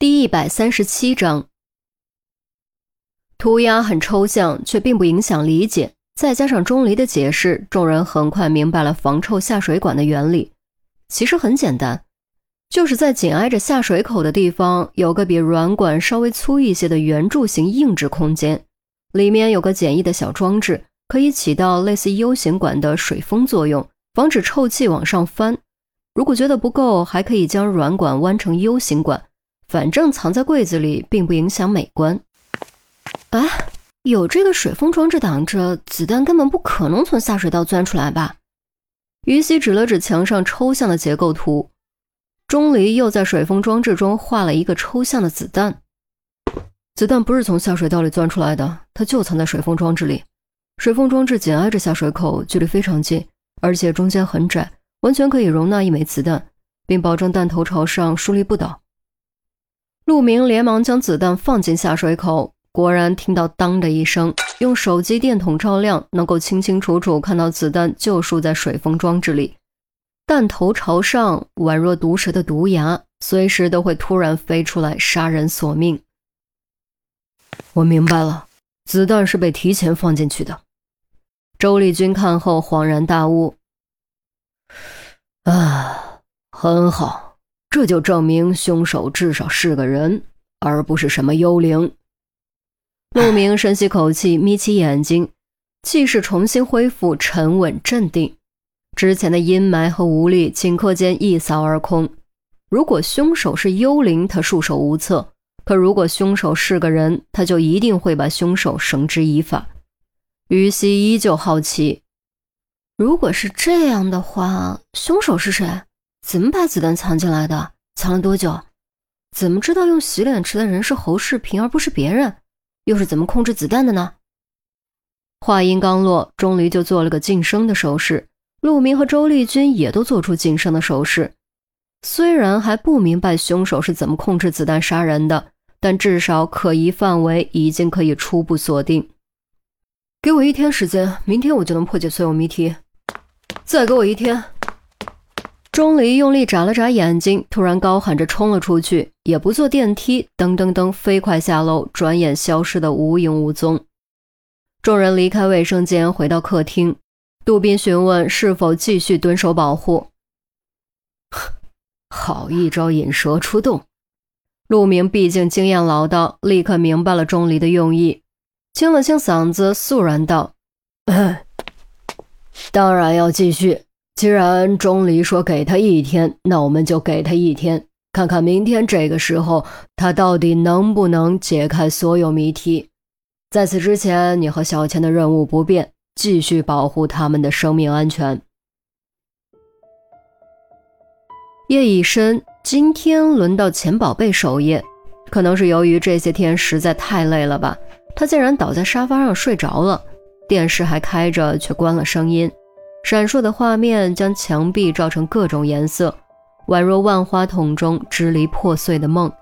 第一百三十七章，涂鸦很抽象，却并不影响理解。再加上钟离的解释，众人很快明白了防臭下水管的原理。其实很简单，就是在紧挨着下水口的地方，有个比软管稍微粗一些的圆柱形硬质空间，里面有个简易的小装置，可以起到类似 U 型管的水封作用，防止臭气往上翻。如果觉得不够，还可以将软管弯成 U 型管。反正藏在柜子里，并不影响美观。哎，有这个水封装置挡着，子弹根本不可能从下水道钻出来吧？于西指了指墙上抽象的结构图，钟离又在水封装置中画了一个抽象的子弹。子弹不是从下水道里钻出来的，它就藏在水封装置里。水封装置紧挨着下水口，距离非常近，而且中间很窄，完全可以容纳一枚子弹，并保证弹头朝上，竖立不倒。陆明连忙将子弹放进下水口，果然听到“当”的一声，用手机电筒照亮，能够清清楚楚看到子弹就竖在水封装置里，弹头朝上，宛若毒蛇的毒牙，随时都会突然飞出来杀人索命。我明白了，子弹是被提前放进去的。周丽君看后恍然大悟：“啊，很好。”这就证明凶手至少是个人，而不是什么幽灵。陆明深吸口气，眯起眼睛，气势重新恢复，沉稳镇定。之前的阴霾和无力顷刻间一扫而空。如果凶手是幽灵，他束手无策；可如果凶手是个人，他就一定会把凶手绳之以法。于西依旧好奇，如果是这样的话，凶手是谁？怎么把子弹藏进来的？藏了多久？怎么知道用洗脸池的人是侯世平而不是别人？又是怎么控制子弹的呢？话音刚落，钟离就做了个噤声的手势，陆明和周丽君也都做出噤声的手势。虽然还不明白凶手是怎么控制子弹杀人的，但至少可疑范围已经可以初步锁定。给我一天时间，明天我就能破解所有谜题。再给我一天。钟离用力眨了眨眼睛，突然高喊着冲了出去，也不坐电梯，噔噔噔飞快下楼，转眼消失的无影无踪。众人离开卫生间，回到客厅。杜宾询问是否继续蹲守保护。好一招引蛇出洞。陆明毕竟经验老道，立刻明白了钟离的用意，清了清嗓子，肃然道：“ 当然要继续。”既然钟离说给他一天，那我们就给他一天，看看明天这个时候他到底能不能解开所有谜题。在此之前，你和小千的任务不变，继续保护他们的生命安全。夜已深，今天轮到钱宝贝守夜，可能是由于这些天实在太累了吧，他竟然倒在沙发上睡着了，电视还开着，却关了声音。闪烁的画面将墙壁照成各种颜色，宛若万花筒中支离破碎的梦。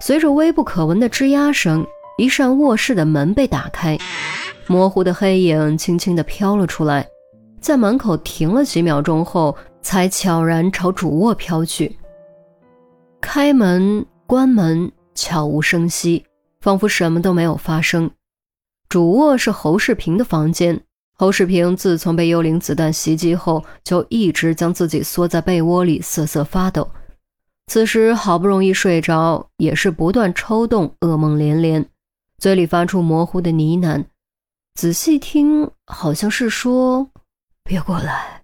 随着微不可闻的吱呀声，一扇卧室的门被打开，模糊的黑影轻轻地飘了出来，在门口停了几秒钟后，才悄然朝主卧飘去。开门、关门，悄无声息，仿佛什么都没有发生。主卧是侯世平的房间。侯世平自从被幽灵子弹袭击后，就一直将自己缩在被窝里瑟瑟发抖。此时好不容易睡着，也是不断抽动，噩梦连连，嘴里发出模糊的呢喃。仔细听，好像是说：“别过来，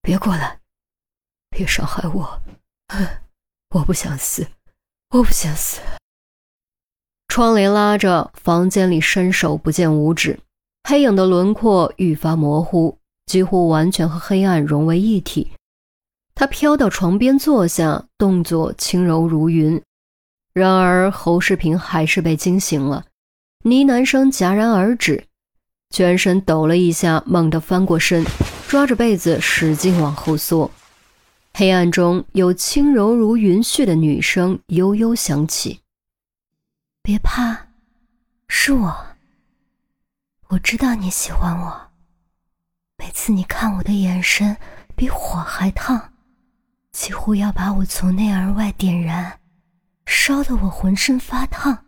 别过来，别伤害我，我不想死，我不想死。”窗帘拉着，房间里伸手不见五指。黑影的轮廓愈发模糊，几乎完全和黑暗融为一体。他飘到床边坐下，动作轻柔如云。然而侯世平还是被惊醒了，呢喃声戛然而止，全身抖了一下，猛地翻过身，抓着被子使劲往后缩。黑暗中有轻柔如云絮的女声悠悠响起：“别怕，是我。”我知道你喜欢我，每次你看我的眼神比火还烫，几乎要把我从内而外点燃。烧得我浑身发烫，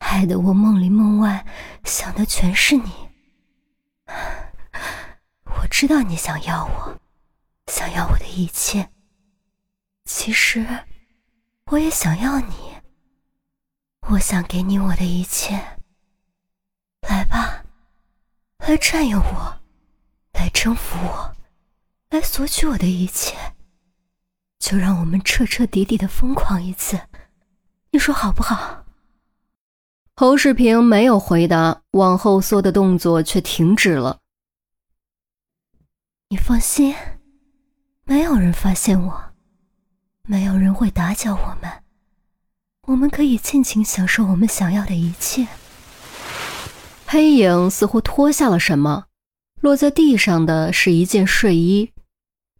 害得我梦里梦外想的全是你。我知道你想要我，想要我的一切。其实，我也想要你。我想给你我的一切。来吧，来占有我，来征服我，来索取我的一切。就让我们彻彻底底的疯狂一次，你说好不好？侯世平没有回答，往后缩的动作却停止了。你放心，没有人发现我，没有人会打搅我们，我们可以尽情享受我们想要的一切。黑影似乎脱下了什么，落在地上的是一件睡衣。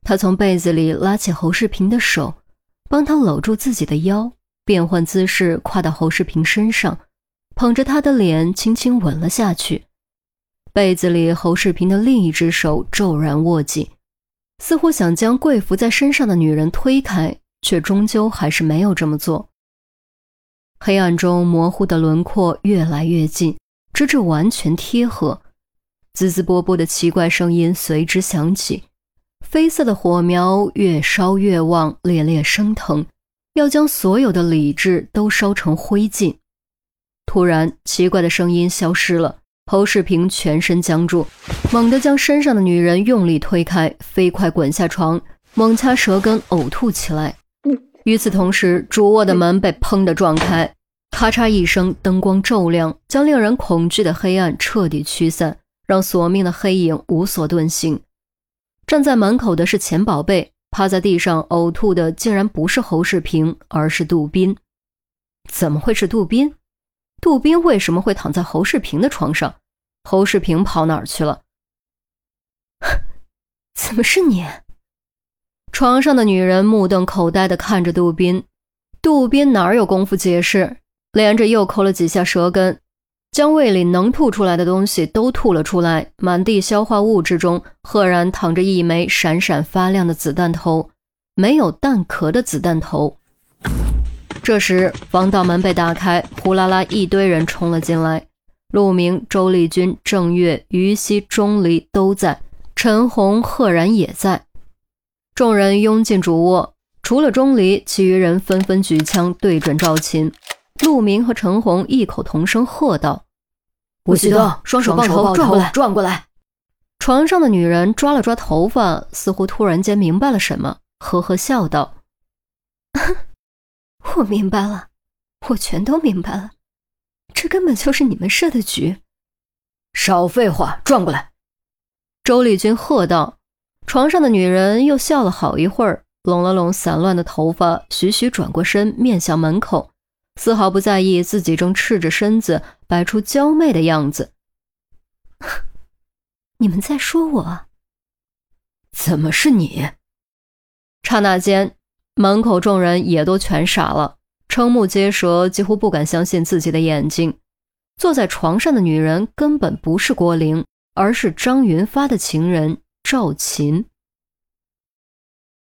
他从被子里拉起侯世平的手，帮他搂住自己的腰，变换姿势跨到侯世平身上，捧着他的脸轻轻吻了下去。被子里，侯世平的另一只手骤然握紧，似乎想将跪伏在身上的女人推开，却终究还是没有这么做。黑暗中，模糊的轮廓越来越近，直至完全贴合，滋滋啵啵的奇怪声音随之响起。绯色的火苗越烧越旺，烈烈升腾，要将所有的理智都烧成灰烬。突然，奇怪的声音消失了。侯世平全身僵住，猛地将身上的女人用力推开，飞快滚下床，猛掐舌根，呕吐起来。与此同时，主卧的门被砰的撞开，咔嚓一声，灯光骤亮，将令人恐惧的黑暗彻底驱散，让索命的黑影无所遁形。站在门口的是钱宝贝，趴在地上呕吐的竟然不是侯世平，而是杜宾。怎么会是杜宾？杜宾为什么会躺在侯世平的床上？侯世平跑哪儿去了？怎么是你？床上的女人目瞪口呆地看着杜宾。杜宾哪有功夫解释，连着又抠了几下舌根。将胃里能吐出来的东西都吐了出来，满地消化物之中，赫然躺着一枚闪闪发亮的子弹头，没有弹壳的子弹头。这时，防盗门被打开，呼啦啦一堆人冲了进来。陆明、周丽君、郑月、于西、钟离都在，陈红赫然也在。众人拥进主卧，除了钟离，其余人纷纷举枪对准赵琴。陆明和陈红异口同声喝道：“吴旭东，双手抱头，转过来，转过来！”床上的女人抓了抓头发，似乎突然间明白了什么，呵呵笑道：“ 我明白了，我全都明白了，这根本就是你们设的局。”少废话，转过来！周丽君喝道。床上的女人又笑了好一会儿，拢了拢散乱的头发，徐徐转过身，面向门口。丝毫不在意自己正赤着身子摆出娇媚的样子。你们在说我？怎么是你？刹那间，门口众人也都全傻了，瞠目结舌，几乎不敢相信自己的眼睛。坐在床上的女人根本不是郭玲，而是张云发的情人赵琴。